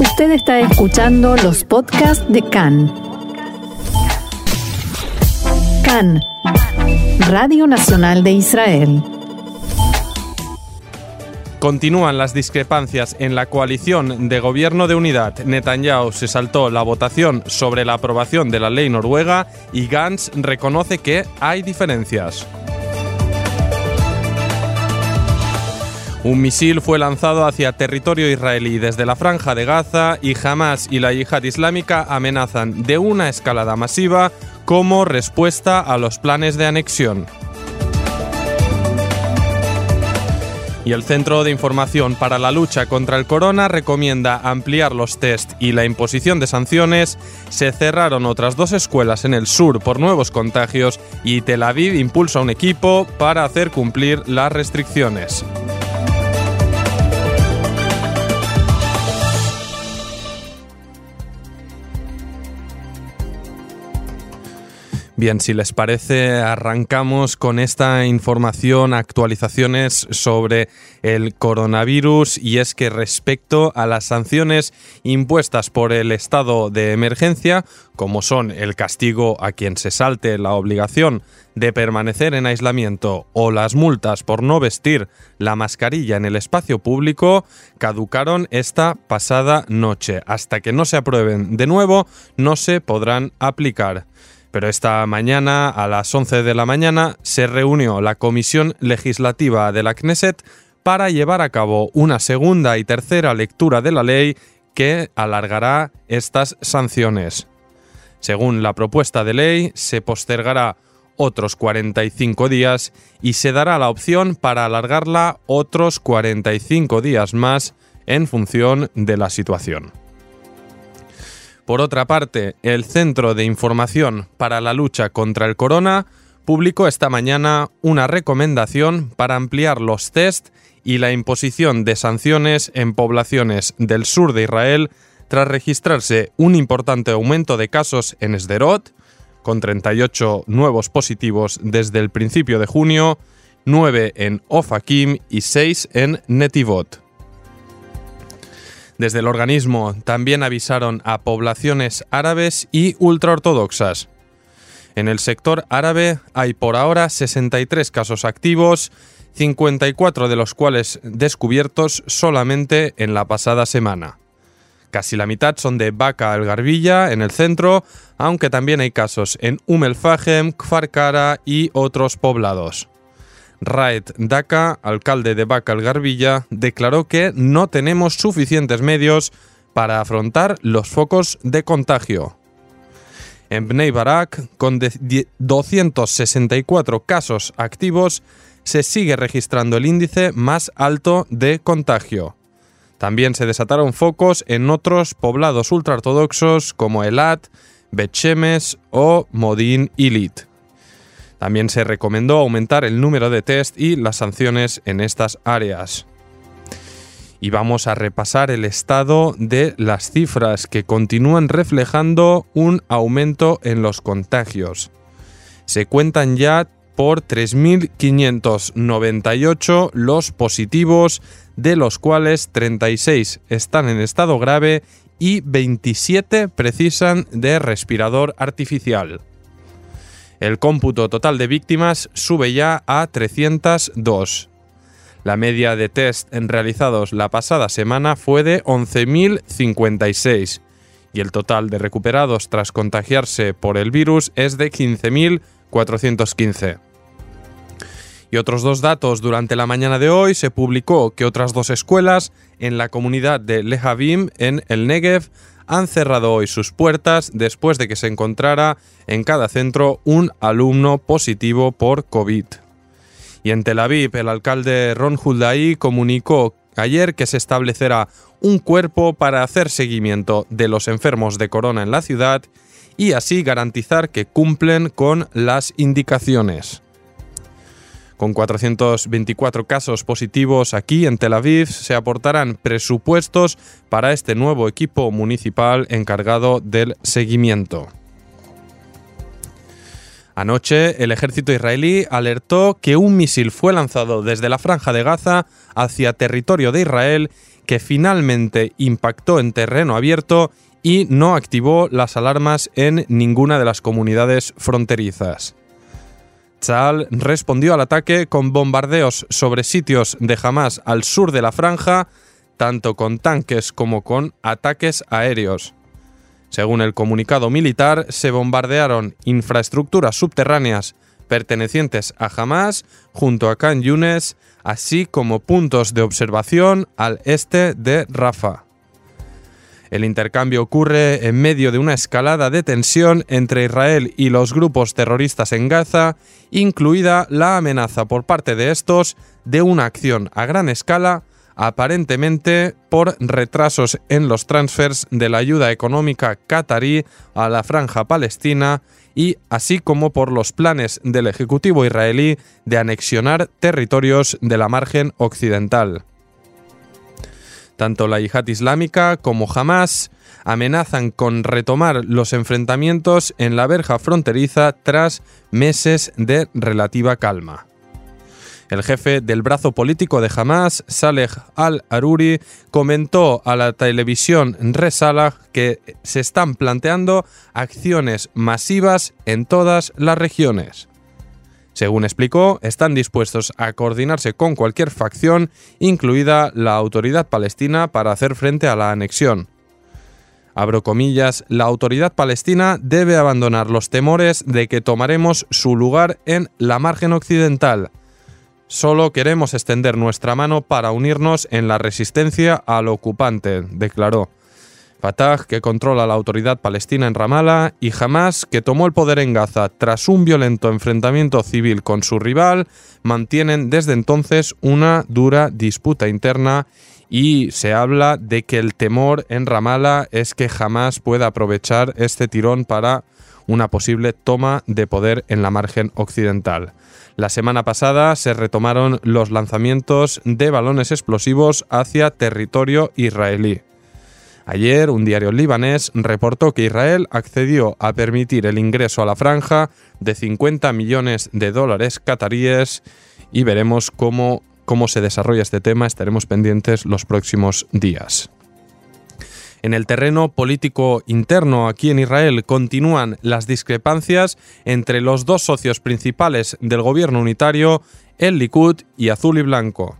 Usted está escuchando los podcasts de CAN. CAN, Radio Nacional de Israel. Continúan las discrepancias en la coalición de gobierno de unidad. Netanyahu se saltó la votación sobre la aprobación de la ley noruega y Gantz reconoce que hay diferencias. Un misil fue lanzado hacia territorio israelí desde la franja de Gaza y Hamas y la yihad islámica amenazan de una escalada masiva como respuesta a los planes de anexión. Y el Centro de Información para la Lucha contra el Corona recomienda ampliar los test y la imposición de sanciones. Se cerraron otras dos escuelas en el sur por nuevos contagios y Tel Aviv impulsa un equipo para hacer cumplir las restricciones. Bien, si les parece, arrancamos con esta información, actualizaciones sobre el coronavirus y es que respecto a las sanciones impuestas por el estado de emergencia, como son el castigo a quien se salte la obligación de permanecer en aislamiento o las multas por no vestir la mascarilla en el espacio público, caducaron esta pasada noche. Hasta que no se aprueben de nuevo, no se podrán aplicar. Pero esta mañana, a las 11 de la mañana, se reunió la Comisión Legislativa de la Knesset para llevar a cabo una segunda y tercera lectura de la ley que alargará estas sanciones. Según la propuesta de ley, se postergará otros 45 días y se dará la opción para alargarla otros 45 días más en función de la situación. Por otra parte, el Centro de Información para la Lucha contra el Corona publicó esta mañana una recomendación para ampliar los test y la imposición de sanciones en poblaciones del sur de Israel tras registrarse un importante aumento de casos en Sderot, con 38 nuevos positivos desde el principio de junio, 9 en Ofakim y 6 en Netivot. Desde el organismo también avisaron a poblaciones árabes y ultraortodoxas. En el sector árabe hay por ahora 63 casos activos, 54 de los cuales descubiertos solamente en la pasada semana. Casi la mitad son de Baca al Garbilla, en el centro, aunque también hay casos en Umm el y otros poblados. Raed Daka, alcalde de Baca el Garbilla, declaró que no tenemos suficientes medios para afrontar los focos de contagio. En Bnei Barak, con 264 casos activos, se sigue registrando el índice más alto de contagio. También se desataron focos en otros poblados ultraortodoxos como Elat, Bechemes o Modin Ilit. También se recomendó aumentar el número de test y las sanciones en estas áreas. Y vamos a repasar el estado de las cifras que continúan reflejando un aumento en los contagios. Se cuentan ya por 3.598 los positivos, de los cuales 36 están en estado grave y 27 precisan de respirador artificial. El cómputo total de víctimas sube ya a 302. La media de test realizados la pasada semana fue de 11.056 y el total de recuperados tras contagiarse por el virus es de 15.415. Y otros dos datos, durante la mañana de hoy se publicó que otras dos escuelas en la comunidad de Lehavim, en el Negev, han cerrado hoy sus puertas después de que se encontrara en cada centro un alumno positivo por COVID. Y en Tel Aviv, el alcalde Ron Huldaí comunicó ayer que se establecerá un cuerpo para hacer seguimiento de los enfermos de corona en la ciudad y así garantizar que cumplen con las indicaciones. Con 424 casos positivos aquí en Tel Aviv, se aportarán presupuestos para este nuevo equipo municipal encargado del seguimiento. Anoche, el ejército israelí alertó que un misil fue lanzado desde la franja de Gaza hacia territorio de Israel que finalmente impactó en terreno abierto y no activó las alarmas en ninguna de las comunidades fronterizas. Tzal respondió al ataque con bombardeos sobre sitios de Hamas al sur de la franja, tanto con tanques como con ataques aéreos. Según el comunicado militar, se bombardearon infraestructuras subterráneas pertenecientes a Hamas junto a Khan Yunes, así como puntos de observación al este de Rafah. El intercambio ocurre en medio de una escalada de tensión entre Israel y los grupos terroristas en Gaza, incluida la amenaza por parte de estos de una acción a gran escala, aparentemente por retrasos en los transfers de la ayuda económica qatarí a la franja palestina y así como por los planes del Ejecutivo israelí de anexionar territorios de la margen occidental. Tanto la yihad islámica como Hamas amenazan con retomar los enfrentamientos en la verja fronteriza tras meses de relativa calma. El jefe del brazo político de Hamas, Saleh al-Aruri, comentó a la televisión Resalah que se están planteando acciones masivas en todas las regiones. Según explicó, están dispuestos a coordinarse con cualquier facción, incluida la autoridad palestina, para hacer frente a la anexión. Abro comillas, la autoridad palestina debe abandonar los temores de que tomaremos su lugar en la margen occidental, Solo queremos extender nuestra mano para unirnos en la resistencia al ocupante, declaró. Fatah, que controla la autoridad palestina en Ramallah, y Hamas, que tomó el poder en Gaza tras un violento enfrentamiento civil con su rival, mantienen desde entonces una dura disputa interna y se habla de que el temor en Ramallah es que Hamas pueda aprovechar este tirón para una posible toma de poder en la margen occidental. La semana pasada se retomaron los lanzamientos de balones explosivos hacia territorio israelí. Ayer, un diario libanés reportó que Israel accedió a permitir el ingreso a la franja de 50 millones de dólares cataríes y veremos cómo, cómo se desarrolla este tema. Estaremos pendientes los próximos días. En el terreno político interno aquí en Israel continúan las discrepancias entre los dos socios principales del gobierno unitario, el Likud y Azul y Blanco.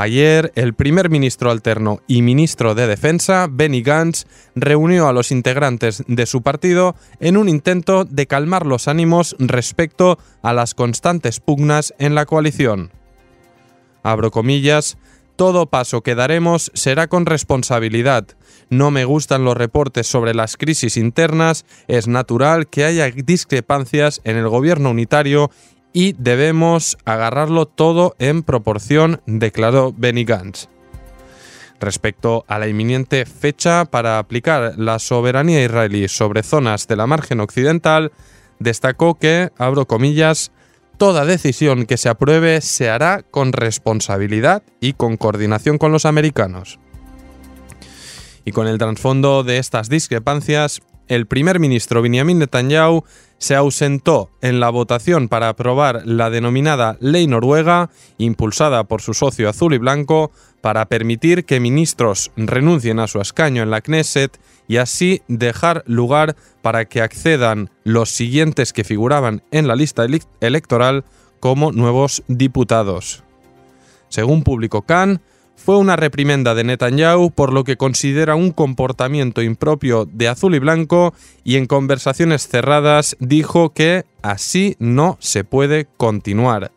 Ayer, el primer ministro alterno y ministro de Defensa, Benny Gantz, reunió a los integrantes de su partido en un intento de calmar los ánimos respecto a las constantes pugnas en la coalición. Abro comillas, todo paso que daremos será con responsabilidad. No me gustan los reportes sobre las crisis internas, es natural que haya discrepancias en el gobierno unitario y debemos agarrarlo todo en proporción, declaró Benny Gantz. Respecto a la inminente fecha para aplicar la soberanía israelí sobre zonas de la margen occidental, destacó que, abro comillas, toda decisión que se apruebe se hará con responsabilidad y con coordinación con los americanos. Y con el trasfondo de estas discrepancias, el primer ministro Benjamin Netanyahu se ausentó en la votación para aprobar la denominada Ley Noruega, impulsada por su socio azul y blanco, para permitir que ministros renuncien a su escaño en la Knesset y así dejar lugar para que accedan los siguientes que figuraban en la lista electoral como nuevos diputados. Según publicó Khan, fue una reprimenda de Netanyahu por lo que considera un comportamiento impropio de azul y blanco y en conversaciones cerradas dijo que así no se puede continuar.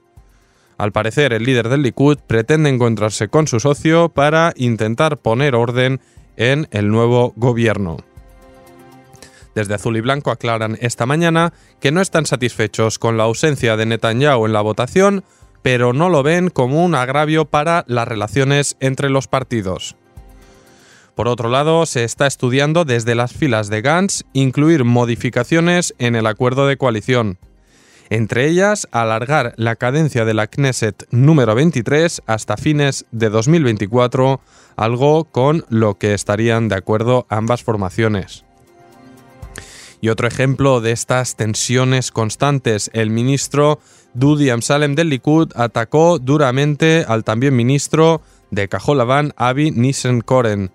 Al parecer, el líder del Likud pretende encontrarse con su socio para intentar poner orden en el nuevo gobierno. Desde Azul y Blanco aclaran esta mañana que no están satisfechos con la ausencia de Netanyahu en la votación, pero no lo ven como un agravio para las relaciones entre los partidos. Por otro lado, se está estudiando desde las filas de Gantz incluir modificaciones en el acuerdo de coalición. Entre ellas, alargar la cadencia de la Knesset número 23 hasta fines de 2024, algo con lo que estarían de acuerdo ambas formaciones. Y otro ejemplo de estas tensiones constantes, el ministro Dudi Amsalem del Likud atacó duramente al también ministro de Cajolaban Avi Nissen-Koren.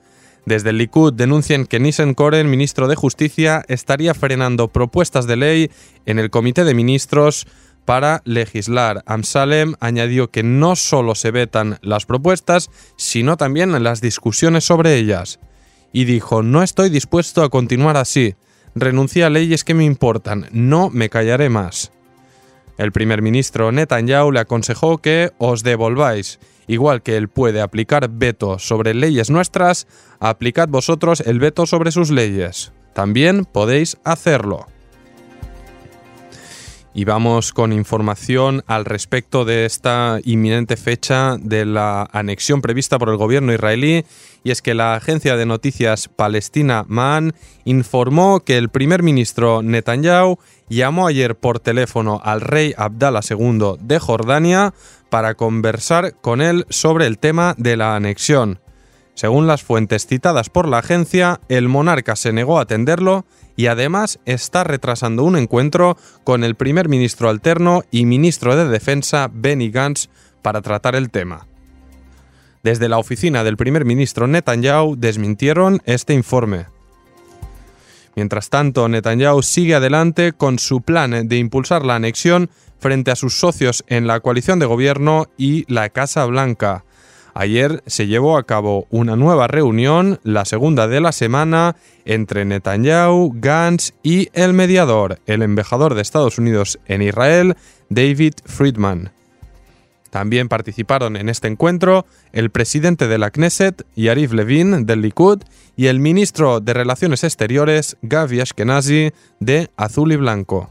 Desde el Likud denuncian que Nissen-Koren, ministro de Justicia, estaría frenando propuestas de ley en el Comité de Ministros para legislar. Amsalem añadió que no solo se vetan las propuestas, sino también las discusiones sobre ellas. Y dijo, no estoy dispuesto a continuar así. Renuncié a leyes que me importan, no me callaré más. El primer ministro Netanyahu le aconsejó que os devolváis. Igual que él puede aplicar veto sobre leyes nuestras, aplicad vosotros el veto sobre sus leyes. También podéis hacerlo. Y vamos con información al respecto de esta inminente fecha de la anexión prevista por el gobierno israelí. Y es que la agencia de noticias palestina MAN informó que el primer ministro Netanyahu llamó ayer por teléfono al rey Abdallah II de Jordania para conversar con él sobre el tema de la anexión. Según las fuentes citadas por la agencia, el monarca se negó a atenderlo y además está retrasando un encuentro con el primer ministro alterno y ministro de Defensa Benny Gantz para tratar el tema. Desde la oficina del primer ministro Netanyahu desmintieron este informe. Mientras tanto, Netanyahu sigue adelante con su plan de impulsar la anexión frente a sus socios en la coalición de gobierno y la Casa Blanca. Ayer se llevó a cabo una nueva reunión, la segunda de la semana, entre Netanyahu, Gantz y el mediador, el embajador de Estados Unidos en Israel, David Friedman. También participaron en este encuentro el presidente de la Knesset, Yariv Levin, del Likud, y el ministro de Relaciones Exteriores, Gavi Ashkenazi, de Azul y Blanco.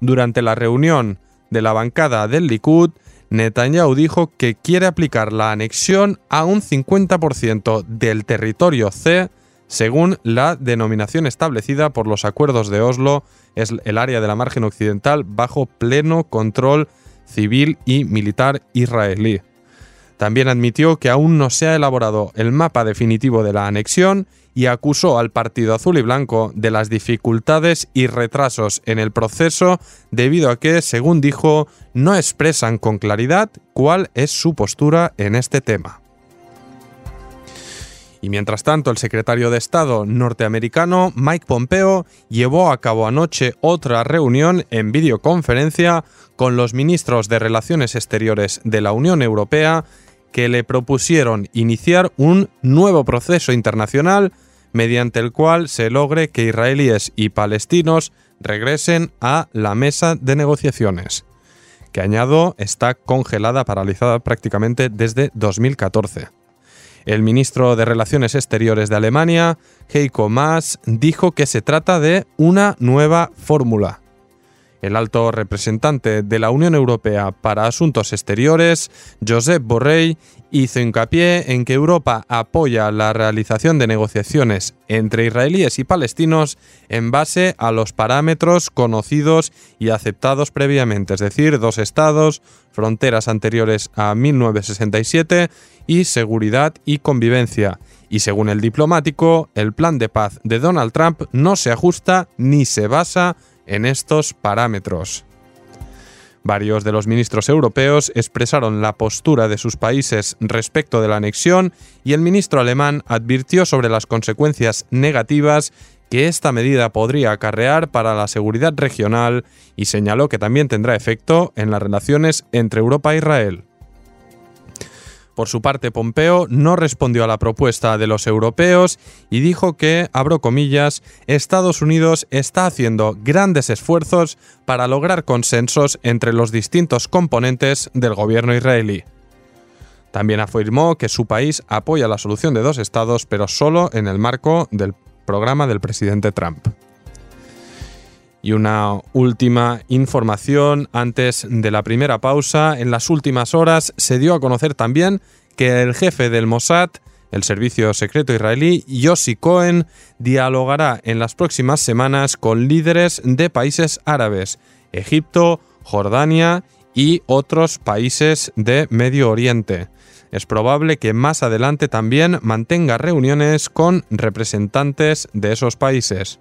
Durante la reunión de la bancada del Likud, Netanyahu dijo que quiere aplicar la anexión a un 50% del territorio C, según la denominación establecida por los acuerdos de Oslo, es el área de la margen occidental bajo pleno control civil y militar israelí. También admitió que aún no se ha elaborado el mapa definitivo de la anexión y acusó al Partido Azul y Blanco de las dificultades y retrasos en el proceso debido a que, según dijo, no expresan con claridad cuál es su postura en este tema. Y mientras tanto, el secretario de Estado norteamericano Mike Pompeo llevó a cabo anoche otra reunión en videoconferencia con los ministros de Relaciones Exteriores de la Unión Europea que le propusieron iniciar un nuevo proceso internacional mediante el cual se logre que israelíes y palestinos regresen a la mesa de negociaciones, que añado está congelada, paralizada prácticamente desde 2014. El ministro de Relaciones Exteriores de Alemania, Heiko Maas, dijo que se trata de una nueva fórmula el alto representante de la Unión Europea para Asuntos Exteriores, Josep Borrell, hizo hincapié en que Europa apoya la realización de negociaciones entre israelíes y palestinos en base a los parámetros conocidos y aceptados previamente, es decir, dos estados, fronteras anteriores a 1967 y seguridad y convivencia. Y según el diplomático, el plan de paz de Donald Trump no se ajusta ni se basa en estos parámetros. Varios de los ministros europeos expresaron la postura de sus países respecto de la anexión y el ministro alemán advirtió sobre las consecuencias negativas que esta medida podría acarrear para la seguridad regional y señaló que también tendrá efecto en las relaciones entre Europa e Israel. Por su parte, Pompeo no respondió a la propuesta de los europeos y dijo que, abro comillas, Estados Unidos está haciendo grandes esfuerzos para lograr consensos entre los distintos componentes del gobierno israelí. También afirmó que su país apoya la solución de dos estados, pero solo en el marco del programa del presidente Trump. Y una última información antes de la primera pausa. En las últimas horas se dio a conocer también que el jefe del Mossad, el servicio secreto israelí, Yossi Cohen, dialogará en las próximas semanas con líderes de países árabes, Egipto, Jordania y otros países de Medio Oriente. Es probable que más adelante también mantenga reuniones con representantes de esos países.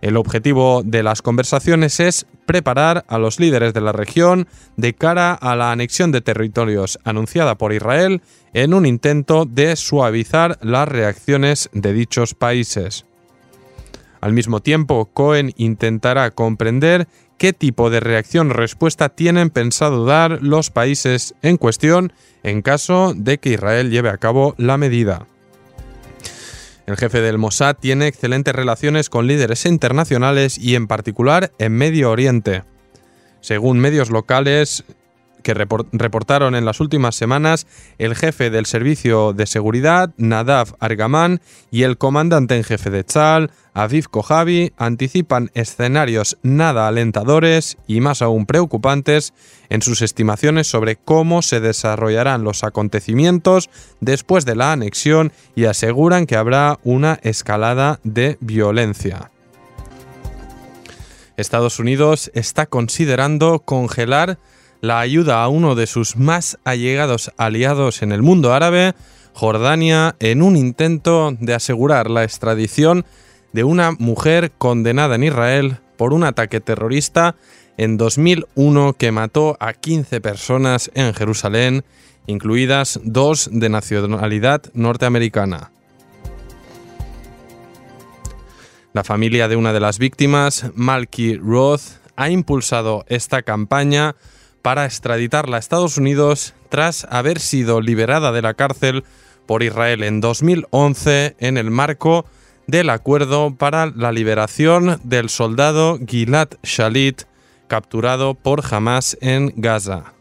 El objetivo de las conversaciones es preparar a los líderes de la región de cara a la anexión de territorios anunciada por Israel en un intento de suavizar las reacciones de dichos países. Al mismo tiempo, Cohen intentará comprender qué tipo de reacción-respuesta tienen pensado dar los países en cuestión en caso de que Israel lleve a cabo la medida. El jefe del Mossad tiene excelentes relaciones con líderes internacionales y en particular en Medio Oriente. Según medios locales, que reportaron en las últimas semanas el jefe del Servicio de Seguridad, Nadav Argaman, y el comandante en jefe de Tzal, Aviv Kojavi, anticipan escenarios nada alentadores y más aún preocupantes en sus estimaciones sobre cómo se desarrollarán los acontecimientos después de la anexión y aseguran que habrá una escalada de violencia. Estados Unidos está considerando congelar la ayuda a uno de sus más allegados aliados en el mundo árabe, Jordania, en un intento de asegurar la extradición de una mujer condenada en Israel por un ataque terrorista en 2001 que mató a 15 personas en Jerusalén, incluidas dos de nacionalidad norteamericana. La familia de una de las víctimas, Malky Roth, ha impulsado esta campaña para extraditarla a Estados Unidos tras haber sido liberada de la cárcel por Israel en 2011 en el marco del acuerdo para la liberación del soldado Gilad Shalit capturado por Hamas en Gaza.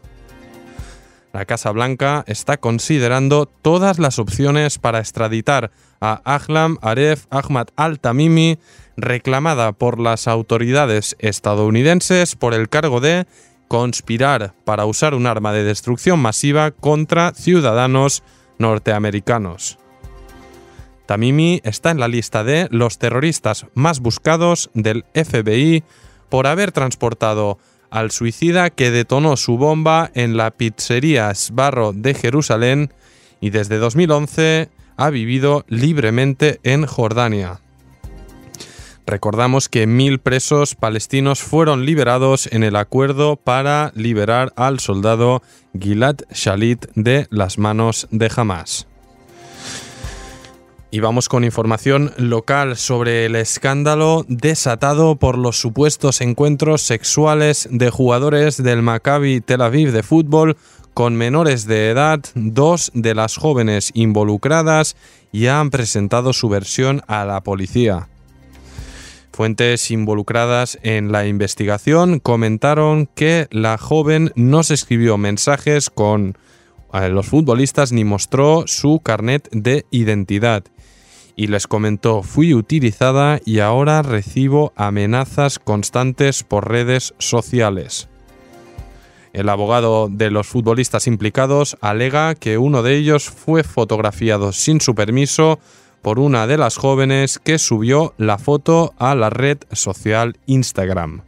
La Casa Blanca está considerando todas las opciones para extraditar a Ahlam Aref Ahmad al-Tamimi, reclamada por las autoridades estadounidenses por el cargo de conspirar para usar un arma de destrucción masiva contra ciudadanos norteamericanos. Tamimi está en la lista de los terroristas más buscados del FBI por haber transportado al suicida que detonó su bomba en la pizzería Sbarro de Jerusalén y desde 2011 ha vivido libremente en Jordania. Recordamos que mil presos palestinos fueron liberados en el acuerdo para liberar al soldado Gilad Shalit de las manos de Hamas. Y vamos con información local sobre el escándalo desatado por los supuestos encuentros sexuales de jugadores del Maccabi Tel Aviv de fútbol con menores de edad. Dos de las jóvenes involucradas ya han presentado su versión a la policía. Fuentes involucradas en la investigación comentaron que la joven no se escribió mensajes con eh, los futbolistas ni mostró su carnet de identidad. Y les comentó, fui utilizada y ahora recibo amenazas constantes por redes sociales. El abogado de los futbolistas implicados alega que uno de ellos fue fotografiado sin su permiso por una de las jóvenes que subió la foto a la red social Instagram.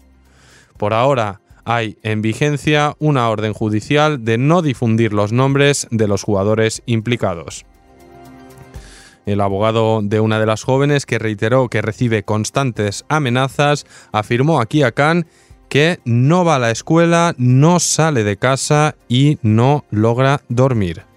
Por ahora hay en vigencia una orden judicial de no difundir los nombres de los jugadores implicados. El abogado de una de las jóvenes que reiteró que recibe constantes amenazas afirmó aquí a Khan que no va a la escuela, no sale de casa y no logra dormir.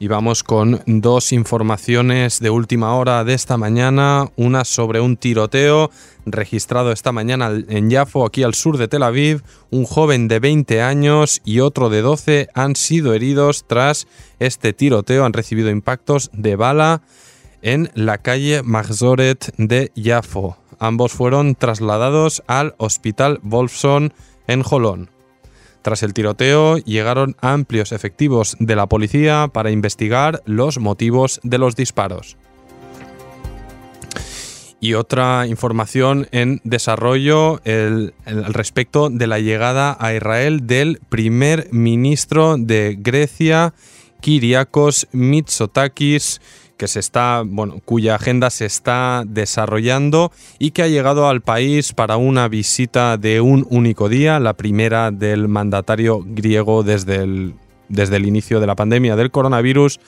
Y vamos con dos informaciones de última hora de esta mañana, una sobre un tiroteo registrado esta mañana en Yafo, aquí al sur de Tel Aviv. Un joven de 20 años y otro de 12 han sido heridos tras este tiroteo, han recibido impactos de bala en la calle Magzoret de Yafo. Ambos fueron trasladados al Hospital Wolfson en Jolón. Tras el tiroteo llegaron amplios efectivos de la policía para investigar los motivos de los disparos. Y otra información en desarrollo el, respecto de la llegada a Israel del primer ministro de Grecia, Kyriakos Mitsotakis, que se está, bueno, cuya agenda se está desarrollando y que ha llegado al país para una visita de un único día, la primera del mandatario griego desde el, desde el inicio de la pandemia del coronavirus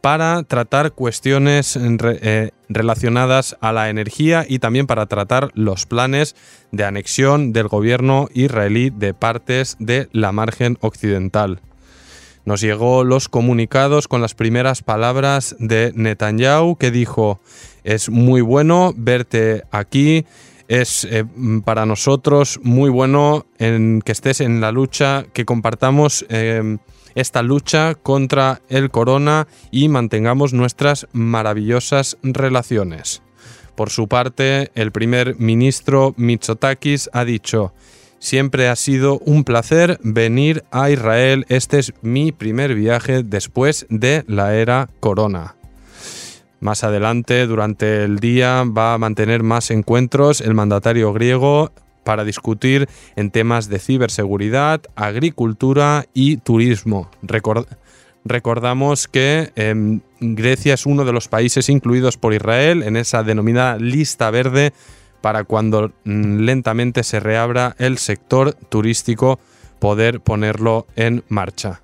para tratar cuestiones eh, relacionadas a la energía y también para tratar los planes de anexión del gobierno israelí de partes de la margen occidental. Nos llegó los comunicados con las primeras palabras de Netanyahu que dijo, es muy bueno verte aquí, es eh, para nosotros muy bueno en que estés en la lucha, que compartamos eh, esta lucha contra el corona y mantengamos nuestras maravillosas relaciones. Por su parte, el primer ministro Mitsotakis ha dicho, Siempre ha sido un placer venir a Israel. Este es mi primer viaje después de la era corona. Más adelante, durante el día, va a mantener más encuentros el mandatario griego para discutir en temas de ciberseguridad, agricultura y turismo. recordamos que em, Grecia es uno de los países incluidos por Israel en esa denominada lista verde para cuando mm, lentamente se reabra el sector turístico poder ponerlo en marcha.